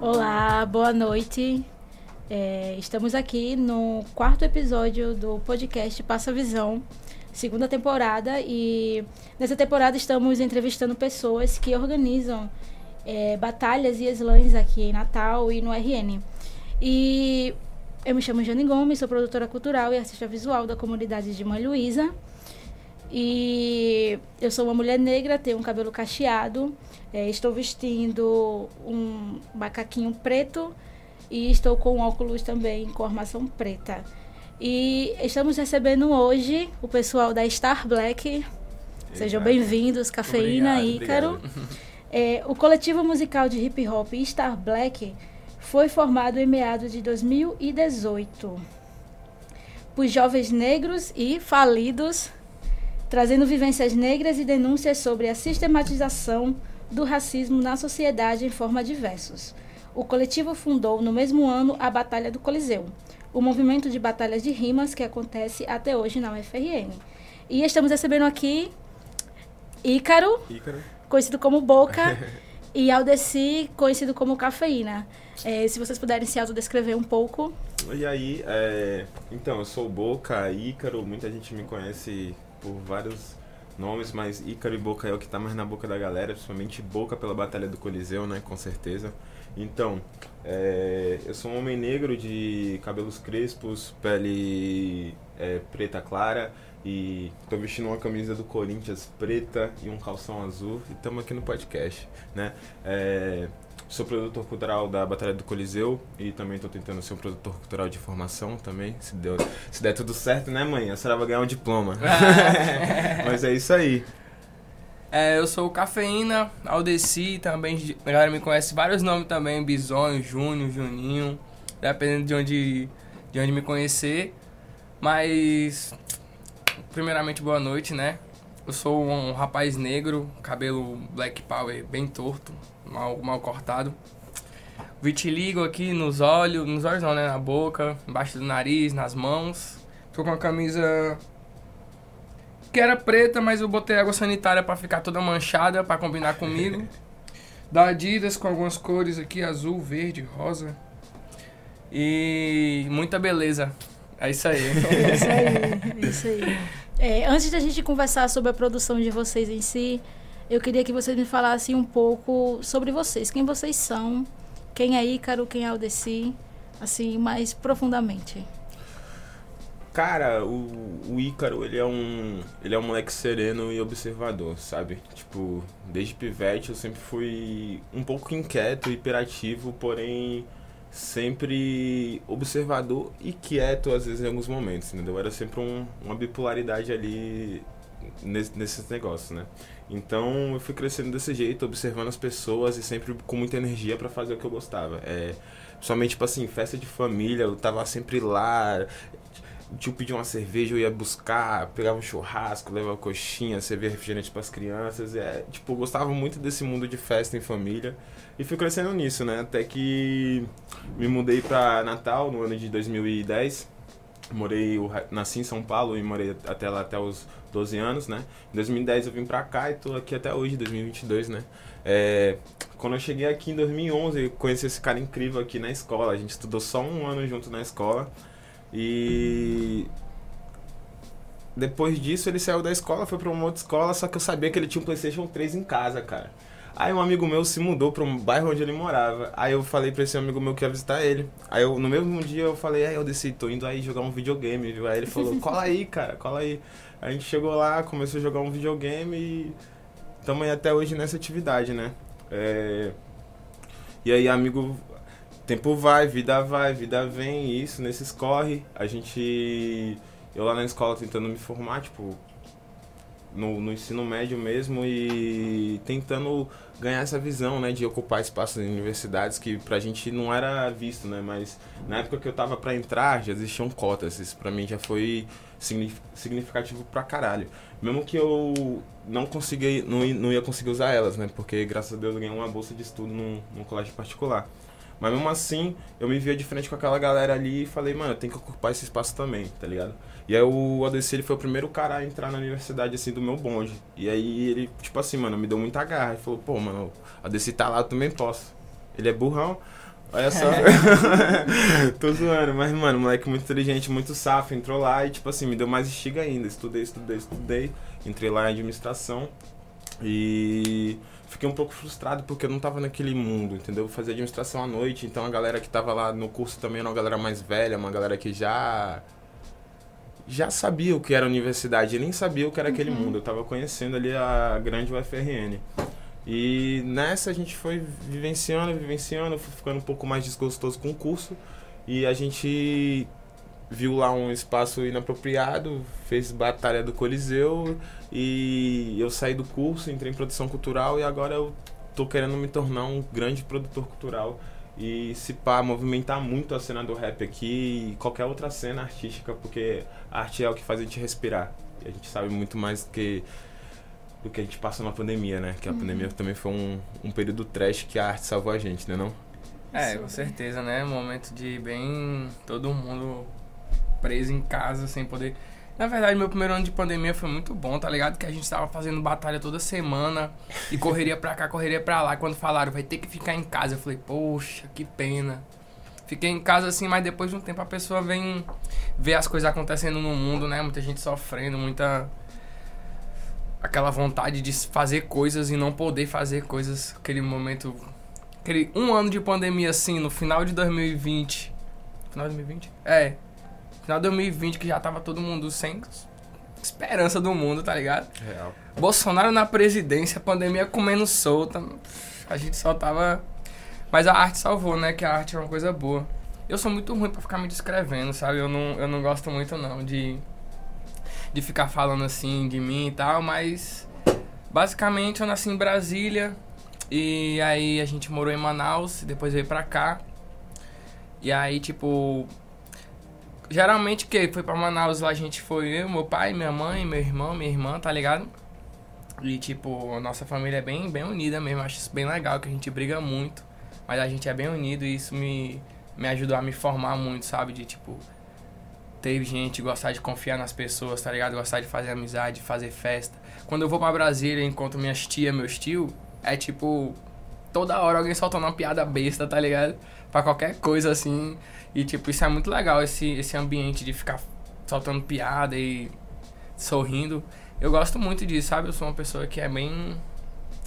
Olá, boa noite. É, estamos aqui no quarto episódio do podcast Passa Visão, segunda temporada, e nessa temporada estamos entrevistando pessoas que organizam é, batalhas e slams aqui em Natal e no RN. E eu me chamo Jane Gomes, sou produtora cultural e artista visual da comunidade de Mãe Luísa. E eu sou uma mulher negra, tenho um cabelo cacheado, é, estou vestindo um macaquinho preto e estou com óculos também com armação preta. E estamos recebendo hoje o pessoal da Star Black. Sejam bem-vindos, Cafeína Obrigado, Ícaro. obrigado. É, o coletivo musical de hip hop Star Black foi formado em meados de 2018 por jovens negros e falidos, trazendo vivências negras e denúncias sobre a sistematização do racismo na sociedade em forma de versos. O coletivo fundou no mesmo ano a Batalha do Coliseu, o movimento de batalhas de rimas que acontece até hoje na UFRN. E estamos recebendo aqui Ícaro, Ícaro. conhecido como Boca, e Aldeci, conhecido como Cafeína. É, se vocês puderem se autodescrever um pouco. E aí, é, então, eu sou o Boca, Ícaro, muita gente me conhece por vários nomes, mas Ícaro e Boca é o que tá mais na boca da galera, principalmente Boca pela Batalha do Coliseu, né, com certeza. Então, é, eu sou um homem negro de cabelos crespos, pele é, preta clara e tô vestindo uma camisa do Corinthians preta e um calção azul e estamos aqui no podcast, né? É, sou produtor cultural da Batalha do Coliseu e também estou tentando ser um produtor cultural de formação também, se, deu, se der tudo certo, né mãe? A senhora vai ganhar um diploma. Mas é isso aí. É, eu sou o Cafeína, Aldeci, também, a galera me conhece vários nomes também, Bisonho, Júnior, Juninho, dependendo de onde, de onde me conhecer. Mas, primeiramente, boa noite, né? Eu sou um rapaz negro, cabelo black power bem torto, mal, mal cortado. Vitiligo aqui nos olhos, nos olhos não, né? Na boca, embaixo do nariz, nas mãos. Tô com a camisa que era preta, mas eu botei água sanitária pra ficar toda manchada, pra combinar comigo. Da Adidas com algumas cores aqui, azul, verde, rosa. E muita beleza. É isso aí. É isso aí, é isso aí. É, antes da gente conversar sobre a produção de vocês em si, eu queria que vocês me falassem um pouco sobre vocês. Quem vocês são, quem é Ícaro, quem é Aldeci, assim, mais profundamente. Cara, o, o Ícaro, ele é um. Ele é um moleque sereno e observador, sabe? Tipo, desde pivete eu sempre fui um pouco inquieto, hiperativo, porém sempre observador e quieto às vezes em alguns momentos, entendeu? Era sempre um, uma bipolaridade ali nesse, nesses negócios, né? Então eu fui crescendo desse jeito, observando as pessoas e sempre com muita energia pra fazer o que eu gostava. É, principalmente, tipo assim, festa de família, eu tava sempre lá, o tio pedia uma cerveja, eu ia buscar, pegava um churrasco, levava coxinha, servia refrigerante pras crianças. É, tipo, eu gostava muito desse mundo de festa em família. E fui crescendo nisso, né? Até que me mudei pra Natal no ano de 2010. Morei, nasci em São Paulo e morei até lá até os 12 anos, né? Em 2010 eu vim pra cá e tô aqui até hoje, 2022, né? É, quando eu cheguei aqui em 2011, eu conheci esse cara incrível aqui na escola. A gente estudou só um ano junto na escola. E depois disso ele saiu da escola, foi pra uma outra escola, só que eu sabia que ele tinha um PlayStation 3 em casa, cara. Aí um amigo meu se mudou para um bairro onde ele morava. Aí eu falei pra esse amigo meu que ia visitar ele. Aí eu, no mesmo dia eu falei, aí eu desci, tô indo aí jogar um videogame, viu? Aí ele falou, cola aí, cara, cola aí. A gente chegou lá, começou a jogar um videogame e estamos aí até hoje nessa atividade, né? É... E aí, amigo, tempo vai, vida vai, vida vem, isso, nesses corre. A gente. Eu lá na escola tentando me formar, tipo, no, no ensino médio mesmo e tentando ganhar essa visão, né, de ocupar espaços em universidades que pra gente não era visto, né, mas na época que eu tava pra entrar já existiam cotas, isso pra mim já foi signif- significativo pra caralho. Mesmo que eu não conseguia, não, não ia conseguir usar elas, né, porque graças a Deus eu ganhei uma bolsa de estudo num, num colégio particular. Mas mesmo assim, eu me via de frente com aquela galera ali e falei, mano, eu tenho que ocupar esse espaço também, tá ligado? E aí o ADC, ele foi o primeiro cara a entrar na universidade, assim, do meu bonde. E aí ele, tipo assim, mano, me deu muita garra. Ele falou, pô, mano, o ADC tá lá, eu também posso. Ele é burrão, olha só. Tô zoando, mas, mano, moleque muito inteligente, muito safo, entrou lá e, tipo assim, me deu mais estiga ainda. Estudei, estudei, estudei. Entrei lá em administração e fiquei um pouco frustrado porque eu não tava naquele mundo, entendeu? Eu fazia administração à noite, então a galera que tava lá no curso também era uma galera mais velha, uma galera que já já sabia o que era universidade, nem sabia o que era aquele Uhum. mundo. Eu tava conhecendo ali a grande UFRN. E nessa a gente foi vivenciando, vivenciando, ficando um pouco mais desgostoso com o curso. E a gente viu lá um espaço inapropriado, fez batalha do Coliseu e eu saí do curso, entrei em produção cultural e agora eu tô querendo me tornar um grande produtor cultural e se pá, movimentar muito a cena do rap aqui e qualquer outra cena artística, porque a arte é o que faz a gente respirar. E a gente sabe muito mais do que do que a gente passou na pandemia, né? Que a pandemia também foi um, um período trash que a arte salvou a gente, né não? É, com certeza, né? Momento de bem todo mundo preso em casa sem poder. Na verdade, meu primeiro ano de pandemia foi muito bom, tá ligado? Que a gente tava fazendo batalha toda semana e correria pra cá, correria pra lá. Quando falaram, vai ter que ficar em casa, eu falei, poxa, que pena. Fiquei em casa assim, mas depois de um tempo a pessoa vem ver as coisas acontecendo no mundo, né? Muita gente sofrendo, muita. Aquela vontade de fazer coisas e não poder fazer coisas. Aquele momento aquele um ano de pandemia assim, no final de 2020. Final de 2020? É. Final de 2020 que já tava todo mundo sem esperança do mundo, tá ligado? Real. Bolsonaro na presidência, a pandemia comendo solta. A gente só tava. Mas a arte salvou, né? Que a arte é uma coisa boa. Eu sou muito ruim pra ficar me descrevendo, sabe? Eu não, eu não gosto muito não de. De ficar falando assim de mim e tal, mas. Basicamente eu nasci em Brasília. E aí a gente morou em Manaus, depois veio pra cá. E aí, tipo. Geralmente que foi pra Manaus lá a gente foi eu, meu pai, minha mãe, meu irmão, minha irmã, tá ligado? E tipo, a nossa família é bem, bem unida mesmo, acho isso bem legal, que a gente briga muito, mas a gente é bem unido e isso me, me ajudou a me formar muito, sabe? De tipo, ter gente, gostar de confiar nas pessoas, tá ligado? Gostar de fazer amizade, fazer festa. Quando eu vou pra Brasília e encontro minhas tia, meus tio, é tipo, toda hora alguém soltando uma piada besta, tá ligado? Pra qualquer coisa assim. E tipo, isso é muito legal, esse, esse ambiente de ficar soltando piada e sorrindo. Eu gosto muito disso, sabe? Eu sou uma pessoa que é bem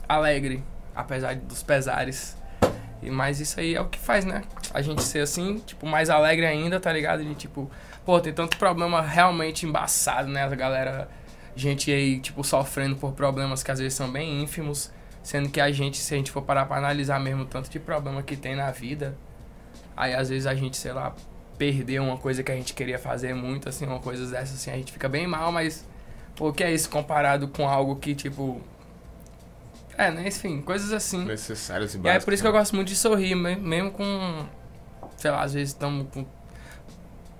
alegre, apesar dos pesares. E, mas isso aí é o que faz, né? A gente ser assim, tipo, mais alegre ainda, tá ligado? De tipo, pô, tem tanto problema realmente embaçado, né? A galera, gente aí, tipo, sofrendo por problemas que às vezes são bem ínfimos. Sendo que a gente, se a gente for parar pra analisar mesmo o tanto de problema que tem na vida, aí às vezes a gente, sei lá, perdeu uma coisa que a gente queria fazer muito, assim, uma coisa dessas, assim, a gente fica bem mal, mas, o que é isso comparado com algo que, tipo. É, né? Enfim, coisas assim. Necessários e E aí básicos. por isso que eu gosto muito de sorrir, me- mesmo com. Sei lá, às vezes estamos com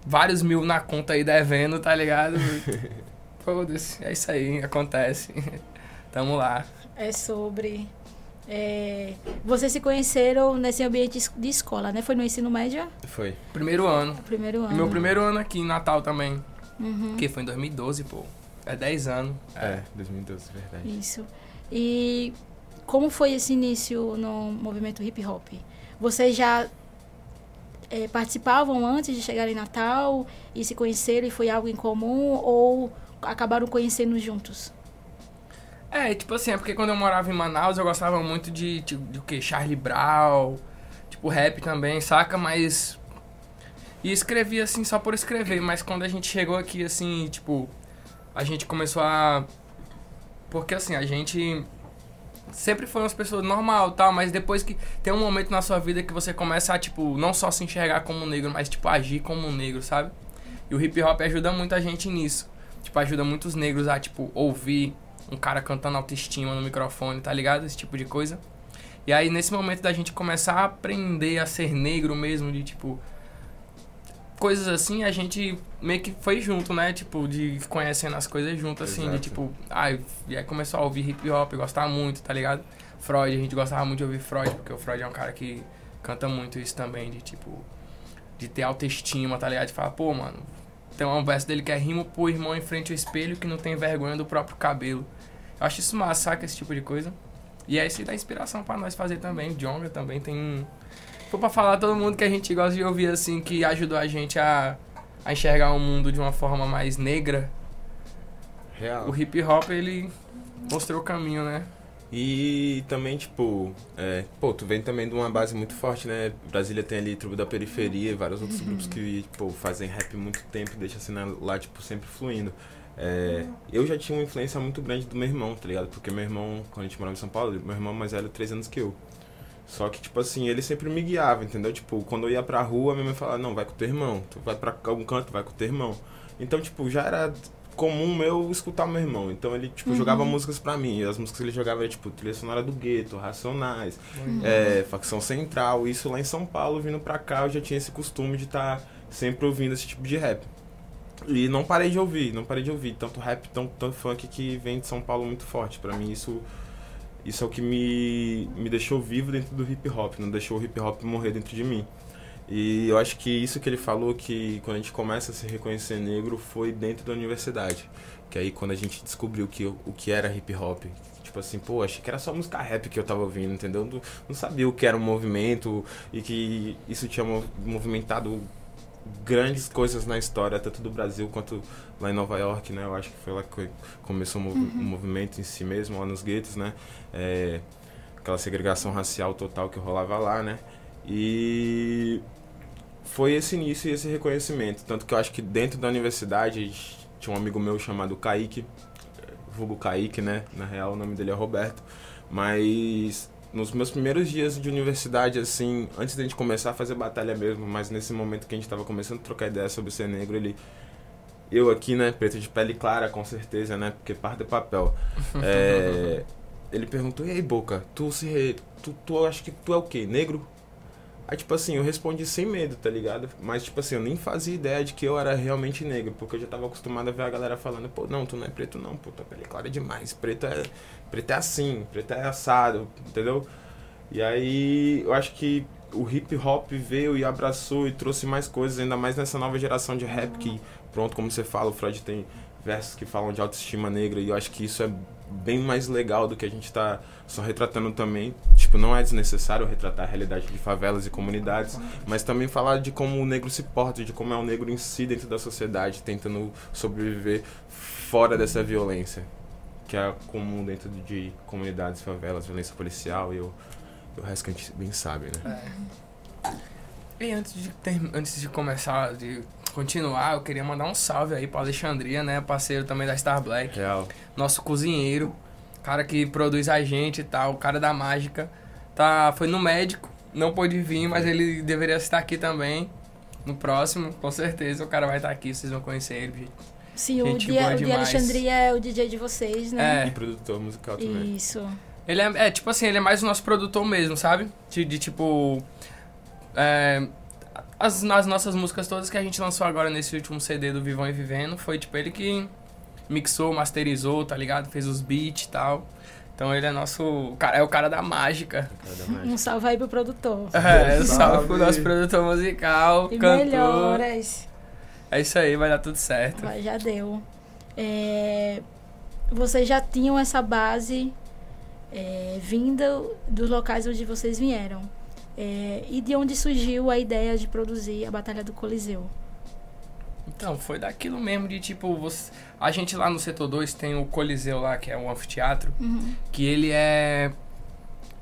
vários mil na conta aí devendo, tá ligado? Foda-se, é isso aí, acontece. Tamo lá. É sobre. é, vocês se conheceram nesse ambiente de escola, né? Foi no ensino médio? Foi. Primeiro ano. Primeiro ano. E meu primeiro ano aqui em Natal também. Uhum, Que foi em 2012, pô. É 10 anos. É, 2012, verdade. Isso. E como foi esse início no movimento hip hop? Vocês já é, participavam antes de chegar em Natal e se conheceram e foi algo em comum ou acabaram conhecendo juntos? É, tipo assim, é porque quando eu morava em Manaus eu gostava muito de, de, de o que? Charlie Brown, tipo rap também, saca? Mas. E escrevia assim só por escrever, mas quando a gente chegou aqui, assim, tipo, a gente começou a. Porque assim, a gente sempre foi umas pessoas normal tal, mas depois que tem um momento na sua vida que você começa a, tipo, não só se enxergar como negro, mas, tipo, agir como negro, sabe? E o hip hop ajuda muito a gente nisso. Tipo, ajuda muitos negros a, tipo, ouvir um cara cantando autoestima no microfone, tá ligado? Esse tipo de coisa. E aí, nesse momento da gente começar a aprender a ser negro mesmo, de, tipo... Coisas assim, a gente meio que foi junto, né? Tipo, de conhecendo as coisas junto, assim, de Exato. tipo... Ai, e aí começou a ouvir hip hop, gostar muito, tá ligado? Freud, a gente gostava muito de ouvir Freud, porque o Freud é um cara que canta muito isso também, de tipo, de ter autoestima, tá ligado? De falar, pô, mano, tem um verso dele que é rimo pro irmão em frente ao espelho que não tem vergonha do próprio cabelo. Eu acho isso massa, saca? Esse tipo de coisa. E é isso dá inspiração pra nós fazer também. O Jonga também tem um. Foi pra falar todo mundo que a gente gosta de ouvir, assim, que ajudou a gente a, a enxergar o mundo de uma forma mais negra. Real. O hip hop, ele mostrou o caminho, né? E também, tipo, é, pô, tu vem também de uma base muito forte, né? Brasília tem ali Tribo da Periferia e vários outros grupos que, pô, fazem rap muito tempo e deixa a cena lá, tipo, sempre fluindo. É, eu já tinha uma influência muito grande do meu irmão, tá ligado? Porque meu irmão, quando a gente morava em São Paulo, meu irmão mais velho, três anos que eu. Só que, tipo assim, ele sempre me guiava, entendeu? Tipo, quando eu ia pra rua, minha mãe falava, não, vai com o teu irmão. Tu vai pra algum canto, vai com o teu irmão. Então, tipo, já era comum eu escutar meu irmão. Então ele, tipo, jogava músicas pra mim. E as músicas que ele jogava era, tipo, trilha sonora do gueto, Racionais, é, Facção Central. Isso lá em São Paulo, vindo pra cá, eu já tinha esse costume de estar sempre ouvindo esse tipo de rap. E não parei de ouvir, não parei de ouvir. Tanto rap, tanto, tanto funk que vem de São Paulo muito forte. Pra mim isso... Isso é o que me, me deixou vivo dentro do hip hop, não deixou o hip hop morrer dentro de mim. E eu acho que isso que ele falou, que quando a gente começa a se reconhecer negro, foi dentro da universidade. Que aí quando a gente descobriu que, o que era hip hop, tipo assim, pô, achei que era só música rap que eu tava ouvindo, entendeu? Não, não sabia o que era um movimento e que isso tinha mov- movimentado grandes coisas na história, tanto do Brasil quanto lá em Nova York, né? Eu acho que foi lá que começou o, o movimento em si mesmo, lá nos guetos, né? É, aquela segregação racial total que rolava lá, né? E foi esse início e esse reconhecimento. Tanto que eu acho que dentro da universidade tinha um amigo meu chamado Kaique, vulgo Kaique, né? Na real, o nome dele é Roberto. Mas nos meus primeiros dias de universidade, assim, antes da gente começar a fazer batalha mesmo, mas nesse momento que a gente tava começando a trocar ideia sobre ser negro, ele. Eu aqui, né, preto de pele clara, com certeza, né? Porque parte do papel. É, ele perguntou, e aí, Boca, tu se. Tu, tu acha que tu é o quê? Negro? Aí, tipo assim, eu respondi sem medo, tá ligado? Mas, tipo assim, eu nem fazia ideia de que eu era realmente negro, porque eu já tava acostumado a ver a galera falando, pô, não, tu não é preto não, pô, tua pele é clara demais, preto é, preto é assim, preto é assado, entendeu? E aí, eu acho que o hip hop veio e abraçou e trouxe mais coisas, ainda mais nessa nova geração de rap que, pronto, como você fala, o Freud tem versos que falam de autoestima negra e eu acho que isso é bem mais legal do que a gente tá só retratando também. Tipo, não é desnecessário retratar a realidade de favelas e comunidades, mas também falar de como o negro se porta, de como é o negro em si dentro da sociedade, tentando sobreviver fora dessa violência, que é comum dentro de comunidades, favelas, violência policial e o, e o resto que a gente bem sabe, né? E antes de, ter- antes de começar, de continuar, eu queria mandar um salve aí pra Alexandria, né? Parceiro também da Star Black. Real. Nosso cozinheiro, cara que produz a gente e tal, o cara da mágica. Tá, foi no médico, não pôde vir, mas ele deveria estar aqui também. No próximo, com certeza, o cara vai estar aqui, vocês vão conhecer ele. gente. Sim, o Gente Dia, boa o Dia. Alexandria é o DJ de vocês, né? É. E produtor musical também. Isso. Ele é, é, tipo assim, ele é mais o nosso produtor mesmo, sabe? De, de, tipo. É, as, as nossas músicas todas que a gente lançou agora nesse último CD do Vivão e Vivendo, foi tipo ele que mixou, masterizou, tá ligado? Fez os beats e tal. Então ele é nosso. o cara- É o cara da mágica. Cara da mágica. Um salve aí pro produtor. É, Salve. salve pro nosso produtor musical, E cantor. melhoras. É isso aí, vai dar tudo certo. Vai, já deu. É, vocês já tinham essa base é, vinda dos locais onde vocês vieram. É, e de onde surgiu a ideia de produzir a Batalha do Coliseu? Então, foi daquilo mesmo de tipo, você... a gente lá no setor 2 tem o Coliseu lá, que é um anfiteatro, Uhum. que ele é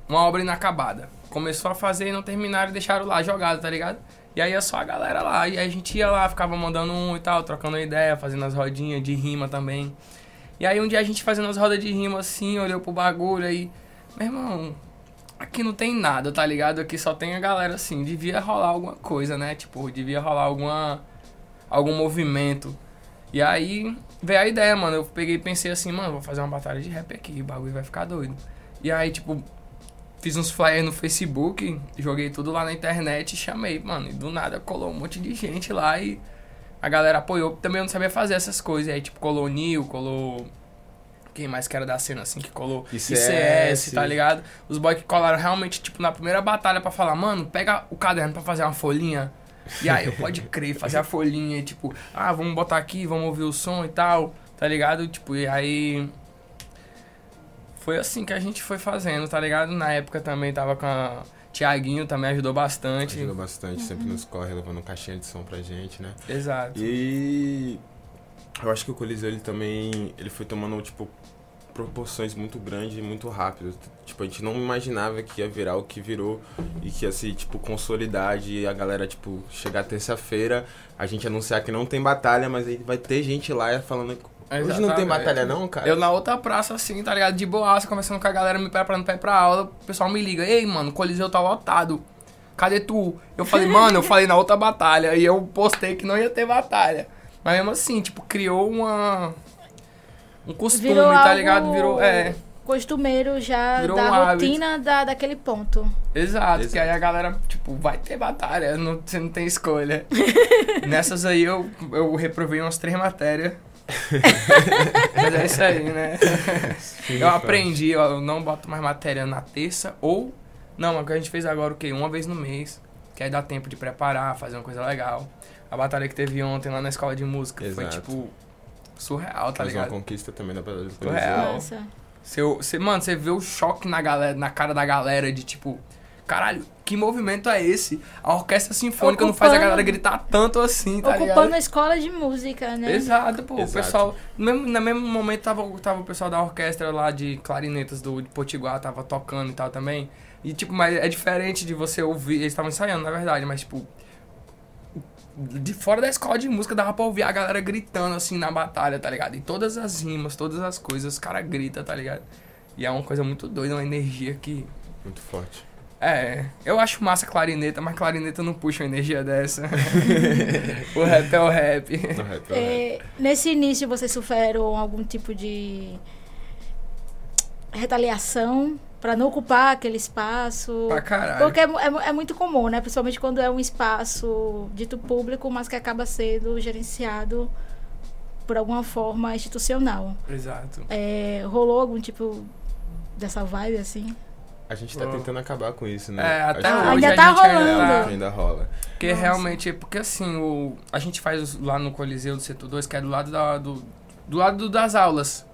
uma obra inacabada. Começou a fazer e não terminaram e deixaram lá jogado, tá ligado? E aí é só a galera lá. E a gente ia lá, ficava mandando um e tal, trocando ideia, fazendo as rodinhas de rima também. E aí um dia a gente fazendo as rodas de rima assim, olhou pro bagulho aí. Meu irmão, aqui não tem nada, tá ligado? Aqui só tem a galera assim. Devia rolar alguma coisa, né? Tipo, devia rolar alguma. algum movimento. E aí veio a ideia, mano. Eu peguei e pensei assim, mano, vou fazer uma batalha de rap aqui, o bagulho vai ficar doido. E aí, tipo, fiz uns flyers no Facebook, joguei tudo lá na internet e chamei, mano. E do nada colou um monte de gente lá e a galera apoiou. Também eu não sabia fazer essas coisas. E aí, tipo, colou Nil, colou quem mais que era da cena assim que colou? ICS. tá ligado? Os boys que colaram realmente, tipo, na primeira batalha pra falar, mano, pega o caderno pra fazer uma folhinha. E aí, eu pode crer, fazer a folhinha e tipo, ah, vamos botar aqui, vamos ouvir o som e tal, tá ligado? Tipo, e aí. Foi assim que a gente foi fazendo, tá ligado? Na época também tava com a. Tiaguinho também ajudou bastante. Ajuda bastante, sempre nos corre, levando caixinha de som pra gente, né? Exato. E eu acho que o Coliseu ele também ele foi tomando tipo proporções muito grandes e muito rápido. Tipo, a gente não imaginava que ia virar o que virou e que ia se tipo consolidar e a galera tipo chegar terça-feira, a gente anunciar que não tem batalha, mas aí vai ter gente lá falando Hoje não tem Exatamente. batalha não, cara? Eu na outra praça, assim, tá ligado? De boaça, conversando com a galera, me preparando pra ir pra aula, o pessoal me liga, ei, mano, o Coliseu tá lotado. Cadê tu? Eu falei, mano, eu falei na outra batalha. E eu postei que não ia ter batalha. Mas mesmo assim, tipo, criou uma. Um costume, Virou tá algo ligado? Virou. É, Costumeiro já Virou da um hábito. rotina da, daquele ponto. exato. Que Exato. aí a galera, tipo, vai ter batalha, não, você não tem escolha. Nessas aí eu, eu reprovei umas três matérias. Mas é isso aí, né? Eu aprendi, eu não boto mais matéria na terça ou. Não, o que a gente fez agora o quê? Uma vez no mês. Que aí dá tempo de preparar, fazer uma coisa legal. A batalha que teve ontem lá na escola de música foi Exato. tipo. Surreal, tá uma ligado? conquista também da Batalha do Surreal. Coliseu. Nossa. Seu, você, mano, você vê o choque na, galera, na cara da galera de tipo. Caralho, que movimento é esse? A orquestra sinfônica não faz a Ocupando- galera gritar tanto assim, tá Ocupando ligado? a escola de música, né? Exato, pô. O Exato. pessoal. No mesmo, no mesmo momento tava, tava o pessoal da orquestra lá de clarinetas do de Potiguar, tava tocando e tal também. E tipo, mas é diferente de você ouvir. Eles estavam ensaiando, na verdade, mas tipo. De fora da escola de música dava pra ouvir a galera gritando assim na batalha, tá ligado? E todas as rimas, todas as coisas, os caras gritam, tá ligado? E é uma coisa muito doida, uma energia que. Muito forte. É, eu acho massa clarineta, mas clarineta não puxa uma energia dessa. o rap é o rap. No rap, é o rap. É, nesse início vocês sofreram algum tipo de retaliação pra não ocupar aquele espaço? Pra caralho. Porque é, é é muito comum, né? Principalmente quando é um espaço dito público, mas que acaba sendo gerenciado por alguma forma institucional. Exato. É, rolou algum tipo dessa vibe assim? A gente tá Bom. tentando acabar com isso, né? É, até Ah, hoje ainda a tá gente rolando. É, Ainda, ainda rola. porque Nossa. realmente, porque assim, o, a gente faz lá no Coliseu do Setor 2, que é do lado, da, do, do lado do- das aulas.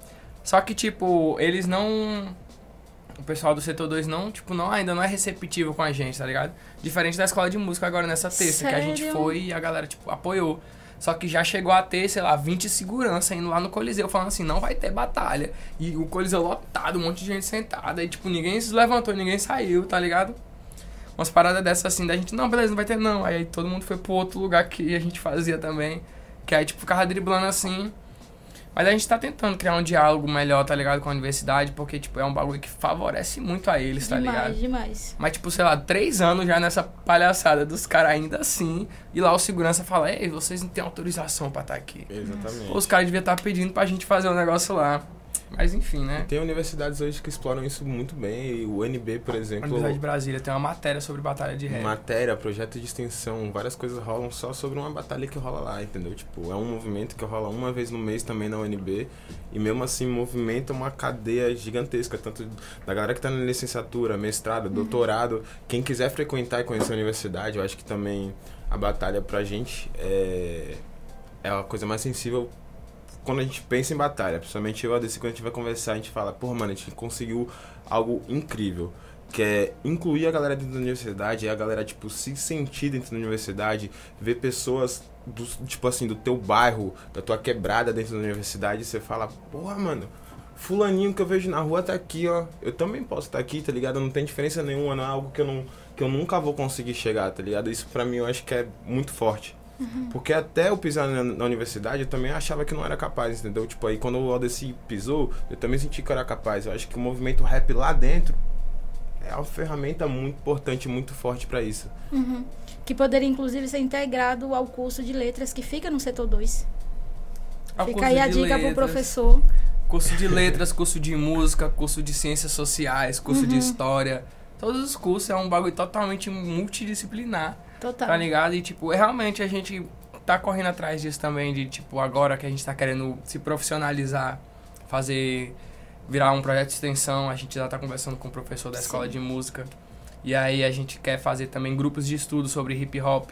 Só que, tipo, eles não... O pessoal do Setor 2 não, tipo, não, ainda não é receptivo com a gente, tá ligado? Diferente da escola de música agora nessa terça, que a gente Sério? foi e a galera, tipo, apoiou. Só que já chegou a ter, sei lá, 20 segurança indo lá no Coliseu falando assim, não vai ter batalha. E o Coliseu lotado, um monte de gente sentada. E, tipo, ninguém se levantou, ninguém saiu, tá ligado? Umas paradas dessas assim, da gente, não, beleza, não vai ter não. Aí todo mundo foi pro outro lugar que a gente fazia também. Que aí, tipo, ficava driblando assim. Mas a gente tá tentando criar um diálogo melhor, tá ligado? Com a universidade, porque, tipo, é um bagulho que favorece muito a eles, tá demais, ligado? demais. Mas, tipo, sei lá, três anos já nessa palhaçada dos caras ainda assim. E lá o segurança fala, ei, vocês não têm autorização pra estar aqui. Exatamente. Os caras deviam estar pedindo pra gente fazer um negócio lá. Mas enfim, né? Tem universidades hoje que exploram isso muito bem. E o UNB, por A exemplo, Universidade de Brasília tem uma matéria sobre batalha de rap. matéria, projeto de extensão, várias coisas rolam só sobre uma batalha que rola lá, entendeu? Tipo, é um movimento que rola uma vez no mês também na UNB. E mesmo assim movimenta uma cadeia gigantesca, tanto da galera que tá na licenciatura, mestrado, doutorado. Quem quiser frequentar e conhecer a universidade, eu acho que também a batalha pra gente é, é a coisa mais sensível quando a gente pensa em batalha, principalmente eu e a DC, quando a gente vai conversar, a gente fala, porra, mano, a gente conseguiu algo incrível. Que é incluir a galera dentro da universidade, é a galera, tipo, se sentir dentro da universidade, ver pessoas, do, tipo assim, do teu bairro, da tua quebrada dentro da universidade, você fala, porra, mano, fulaninho que eu vejo na rua tá aqui, ó. Eu também posso estar aqui, tá ligado? Não tem diferença nenhuma, não é algo que eu não que eu nunca vou conseguir chegar, tá ligado? Isso pra mim eu acho que é muito forte. Porque até eu pisar na, na universidade, eu também achava que não era capaz, entendeu? Tipo, aí quando o Aldeci pisou, eu também senti que eu era capaz. Eu acho que o movimento rap lá dentro é uma ferramenta muito importante, muito forte pra isso. Uhum. Que poderia, inclusive, ser integrado ao curso de letras que fica no setor 2. Ah, Fica aí a dica pro letras, professor. Curso de letras, curso de música, curso de ciências sociais, curso Uhum. de história. Todos os cursos é um bagulho totalmente multidisciplinar, Total. tá ligado? E, tipo, realmente a gente tá correndo atrás disso também, de, tipo, agora que a gente tá querendo se profissionalizar fazer virar um projeto de extensão. A gente já tá conversando com o professor da escola Sim. de música. E aí a gente quer fazer também grupos de estudo sobre hip hop.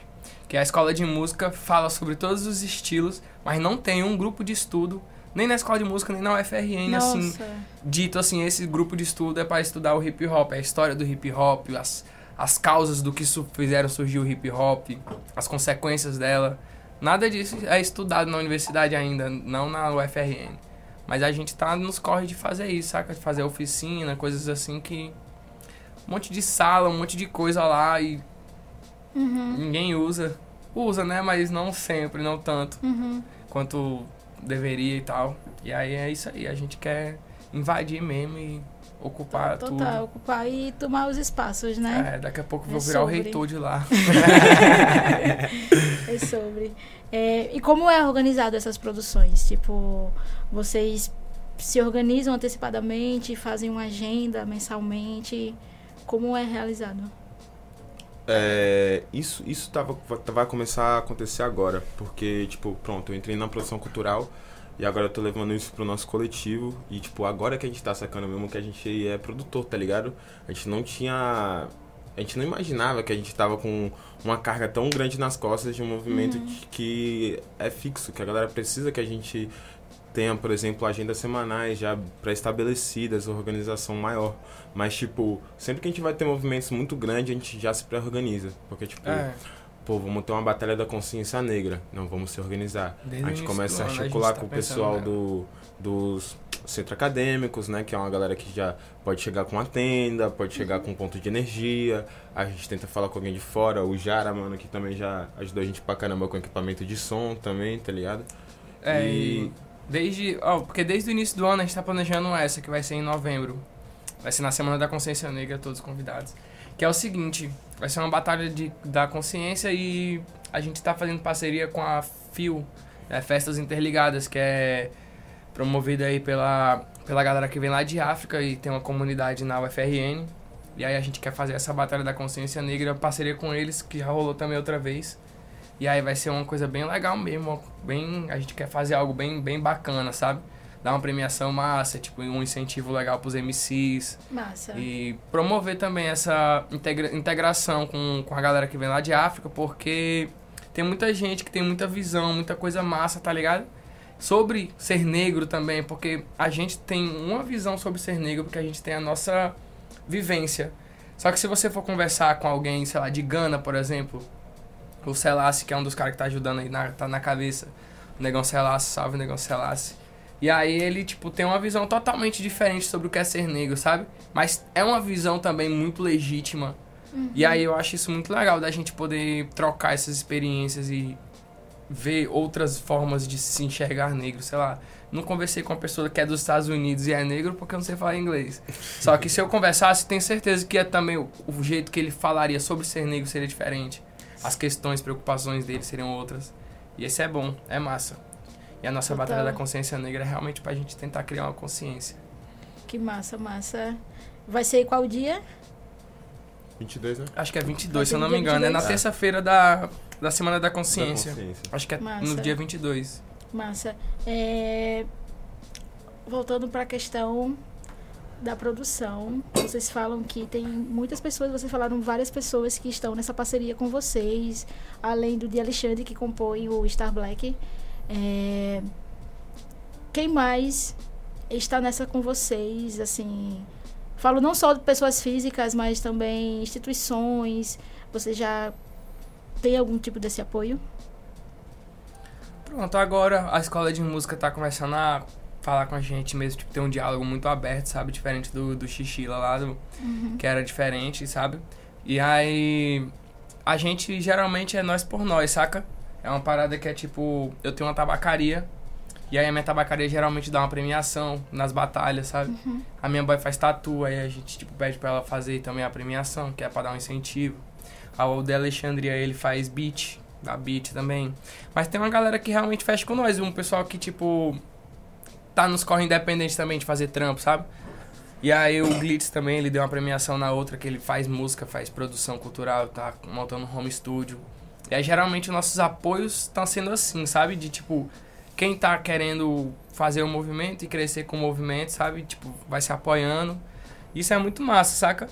Que a escola de música fala sobre todos os estilos, mas não tem um grupo de estudo, nem na escola de música, nem na UFRN, assim, Nossa. dito assim, esse grupo de estudo é para estudar o hip hop, a história do hip hop, as, as causas do que fizeram surgir o hip hop, as consequências dela. Nada disso é estudado na universidade ainda, não na UFRN. Mas a gente tá nos corre de fazer isso, saca? De fazer oficina, coisas assim que. Um monte de sala, um monte de coisa lá e Uhum, ninguém usa. Usa, né? Mas não sempre, não tanto uhum. quanto deveria e tal. E aí é isso aí, a gente quer invadir mesmo e ocupar Total, tudo. ocupar e tomar os espaços, né? É, daqui a pouco É vou virar o sobre. reitor de lá. É sobre. É, e como é organizado essas produções? Tipo, vocês se organizam antecipadamente, fazem uma agenda mensalmente? Como é realizado? É, isso isso tava, vai começar a acontecer agora, porque, tipo, pronto, eu entrei na produção cultural e agora eu tô levando isso pro nosso coletivo. E, tipo, agora que a gente tá sacando mesmo que a gente é produtor, tá ligado? A gente não tinha. A gente não imaginava que a gente tava com uma carga tão grande nas costas de um movimento de- que é fixo, que a galera precisa que a gente tenha, por exemplo, agendas semanais já pré-estabelecidas, organização maior. Mas, tipo, sempre que a gente vai ter movimentos muito grandes, a gente já se pré-organiza. Porque, tipo, É, pô, vamos ter uma batalha da consciência negra. Não, vamos se organizar. Desde a gente começa a a articular tá com o pessoal do, dos centros acadêmicos, né? Que é uma galera que já pode chegar com uma tenda, pode chegar com um ponto de energia. A gente tenta falar com alguém de fora. O Jara, mano, que também já ajudou a gente pra caramba com equipamento de som também, tá ligado? é, E- e desde. Ó, porque desde o início do ano a gente tá planejando essa, que vai ser em novembro. Vai ser na Semana da Consciência Negra, todos convidados. Que é o seguinte, vai ser uma batalha de, da consciência e a gente tá fazendo parceria com a FIO, né, Festas Interligadas, que é promovida aí pela, pela galera que vem lá de África e tem uma comunidade na UFRN. E aí a gente quer fazer essa batalha da consciência negra, parceria com eles, que já rolou também outra vez. E aí vai ser uma coisa bem legal mesmo, bem, a gente quer fazer algo bem, bem bacana, sabe? Dar uma premiação massa, tipo, um incentivo legal pros MCs. Massa. E promover também essa integra integração com, com a galera que vem lá de África, porque tem muita gente que tem muita visão, muita coisa massa, tá ligado? Sobre ser negro também, porque a gente tem uma visão sobre ser negro, porque a gente tem a nossa vivência. Só que se você for conversar com alguém, sei lá, de Gana, por exemplo, o Selassie, que é um dos caras que tá ajudando aí, na, tá na cabeça, o Negão Selassie, salve Negão Selassie. E aí ele, tipo, tem uma visão totalmente diferente sobre o que é ser negro, sabe? Mas é uma visão também muito legítima. E aí eu acho isso muito legal da gente poder trocar essas experiências e ver outras formas de se enxergar negro, sei lá. Não conversei com uma pessoa que é dos Estados Unidos e é negro porque eu não sei falar inglês. Só que se eu conversasse, tenho certeza que é também o, o jeito que ele falaria sobre ser negro seria diferente. As questões, preocupações dele seriam outras. E esse é bom, é massa. E a nossa Total. batalha da consciência negra é realmente pra gente tentar criar uma consciência. Que massa, massa. Vai ser qual dia? 22, né? Acho que é 22, Vai se eu não me engano. É na 22? terça-feira da, da Semana da Consciência. Da consciência. Acho que é Massa. no dia 22. Massa. É, Voltando para a questão da produção, vocês falam que tem muitas pessoas, vocês falaram várias pessoas que estão nessa parceria com vocês, além do de Alexandre que compõe o Star Black. É, Quem mais está nessa com vocês? Assim, falo não só de pessoas físicas, mas também instituições. Você já tem algum tipo desse apoio? Pronto, agora a escola de música tá começando a falar com a gente mesmo, tipo, ter um diálogo muito aberto, sabe? Diferente do, do Xixila lá, do, que era diferente, sabe? E aí, a gente geralmente é nós por nós, saca? É uma parada que é tipo, eu tenho uma tabacaria, e aí a minha tabacaria geralmente dá uma premiação nas batalhas, sabe? A minha boy faz tatu, aí a gente tipo, pede pra ela fazer também a premiação, que é pra dar um incentivo. A o de Alexandria, ele faz beat, dá beat também. Mas tem uma galera que realmente fecha com nós, um pessoal que, tipo, tá nos corre independente também de fazer trampo, sabe? E aí o Glitz também, ele deu uma premiação na outra, que ele faz música, faz produção cultural, tá montando um home studio. E aí geralmente nossos apoios estão sendo assim, sabe? De tipo, quem tá querendo fazer o movimento e crescer com o movimento, sabe? Tipo, vai se apoiando. Isso é muito massa, saca?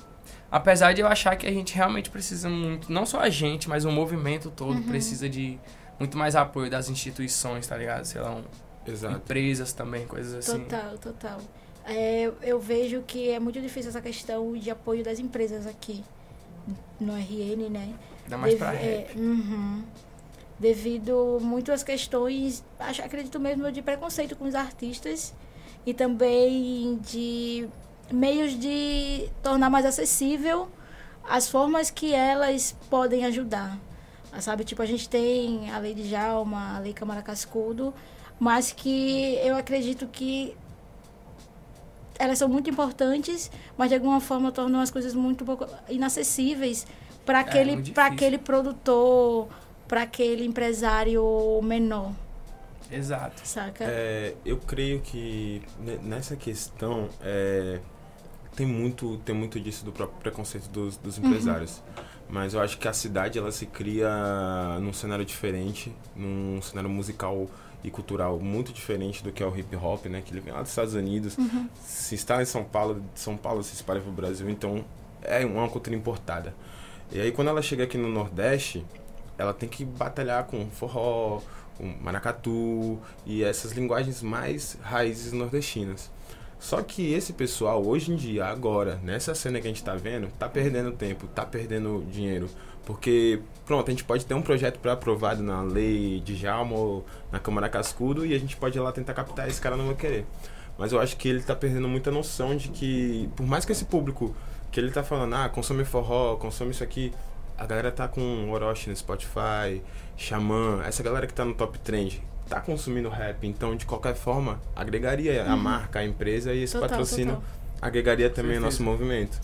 Apesar de eu achar que a gente realmente precisa muito, não só a gente, mas o movimento todo Uhum. precisa de muito mais apoio das instituições, tá ligado? Sei lá, um, Exato. empresas também, coisas assim. Total, total. É, eu vejo que é muito difícil essa questão de apoio das empresas aqui no RN, né? Ainda mais pra rap. é, uhum. Devido muito às questões, acho, acredito mesmo, de preconceito com os artistas e também de meios de tornar mais acessível as formas que elas podem ajudar. Ah, Sabe, tipo, a gente tem a lei de Jalma, a lei Câmara Cascudo, mas que eu acredito que elas são muito importantes, mas de alguma forma tornam as coisas muito pouco inacessíveis para aquele, É, para aquele produtor, para aquele empresário menor, Exato. saca? É, eu creio que ne- nessa questão é, tem muito tem muito disso do próprio preconceito dos, dos empresários. Mas eu acho que a cidade ela se cria num cenário diferente, num cenário musical e cultural muito diferente do que é o hip hop, né? Que ele vem lá dos Estados Unidos, se está em São Paulo, de São Paulo se espalha para o Brasil, então é uma cultura importada. E aí quando ela chega aqui no Nordeste, ela tem que batalhar com forró, com maracatu e essas linguagens mais raízes nordestinas. Só que esse pessoal, hoje em dia, agora, nessa cena que a gente tá vendo, tá perdendo tempo, tá perdendo dinheiro. Porque, pronto, a gente pode ter um projeto pré-aprovado na lei de Jalma ou na Câmara Cascudo e a gente pode ir lá tentar captar, esse cara não vai querer. Mas eu acho que ele tá perdendo muita noção de que, por mais que esse público que ele tá falando, ah, consome forró, consome isso aqui, a galera tá com Orochi no Spotify, Xamã, essa galera que tá no top trend, tá consumindo rap, então de qualquer forma agregaria a marca, a empresa e esse Total, patrocínio total. agregaria também o nosso movimento.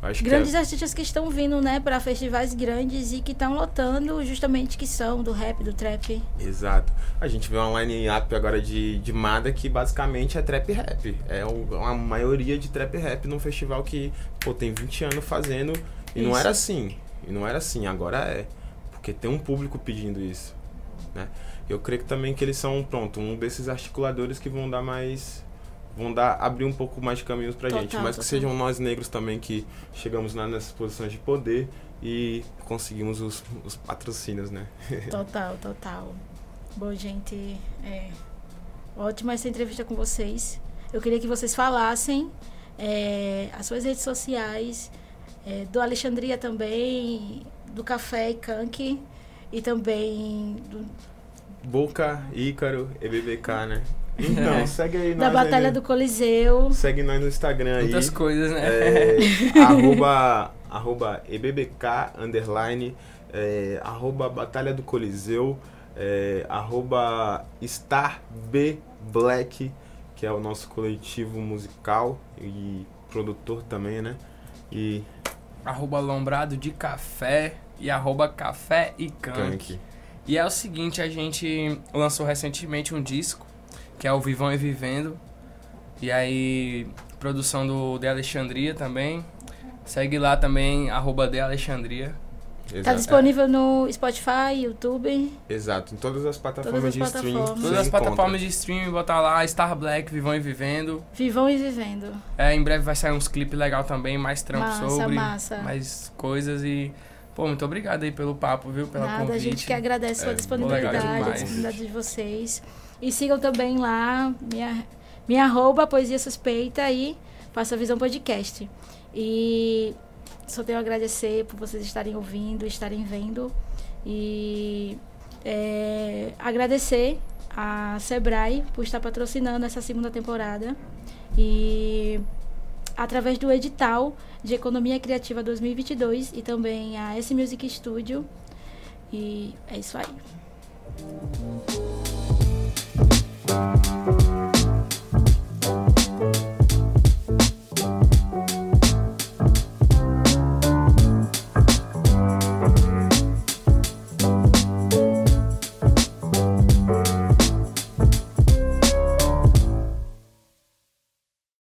Acho Grandes que é, artistas que estão vindo, né, para festivais grandes e que estão lotando justamente que são do rap, do trap. Exato. A gente vê uma line-up agora de, de Mada que basicamente é trap rap. É uma maioria de trap rap num festival que, pô, tem 20 anos fazendo e não Isso. era assim. E não era assim, agora é. Porque tem um público pedindo isso, né? Eu creio que também que eles são, pronto, um desses articuladores que vão dar mais... Vão dar, abrir um pouco mais de caminhos pra Total, gente. Mas que total. sejam nós negros também que chegamos lá nessas posições de poder e conseguimos os, os patrocínios, né? Total, total. Bom, gente, é ótima essa entrevista com vocês. Eu queria que vocês falassem é, as suas redes sociais, é, do Alexandria também, do Café e Kank, e também do- Boca, Ícaro, EBBK, né? Então, segue aí da nós Batalha aí, do Coliseu. Segue nós no Instagram aí. Muitas coisas, né? É, arroba, arroba EBBK, underline, é, arroba Batalha do Coliseu, é, arroba Star B Black, que é o nosso coletivo musical e produtor também, né? E arroba lombrado de café e arroba café e canque. Kank. E é o seguinte, a gente lançou recentemente um disco, que é o Vivão e Vivendo. E aí, produção do De Alexandria também. Segue lá também, arroba De Alexandria. Tá disponível no Spotify, YouTube. Exato, em todas as plataformas as de streaming. plataformas. Todas as encontra. plataformas de streaming, botar lá, Star Black, Vivão e Vivendo. Vivão e Vivendo. É, em breve vai sair uns clipes legal também, mais trampo Massa, sobre, massa. mais coisas e... Pô, muito obrigado aí pelo papo, viu? Pela Nada, a convite. gente que agradece a sua É, disponibilidade, legal a disponibilidade de vocês. E sigam também lá minha, minha arroba Poesia Suspeita e Faça Visão Podcast. E só tenho a agradecer por vocês estarem ouvindo, estarem vendo. E é, agradecer a Sebrae por estar patrocinando essa segunda temporada. E através do edital de Economia Criativa 2022 e também a S Music Studio. E é isso aí.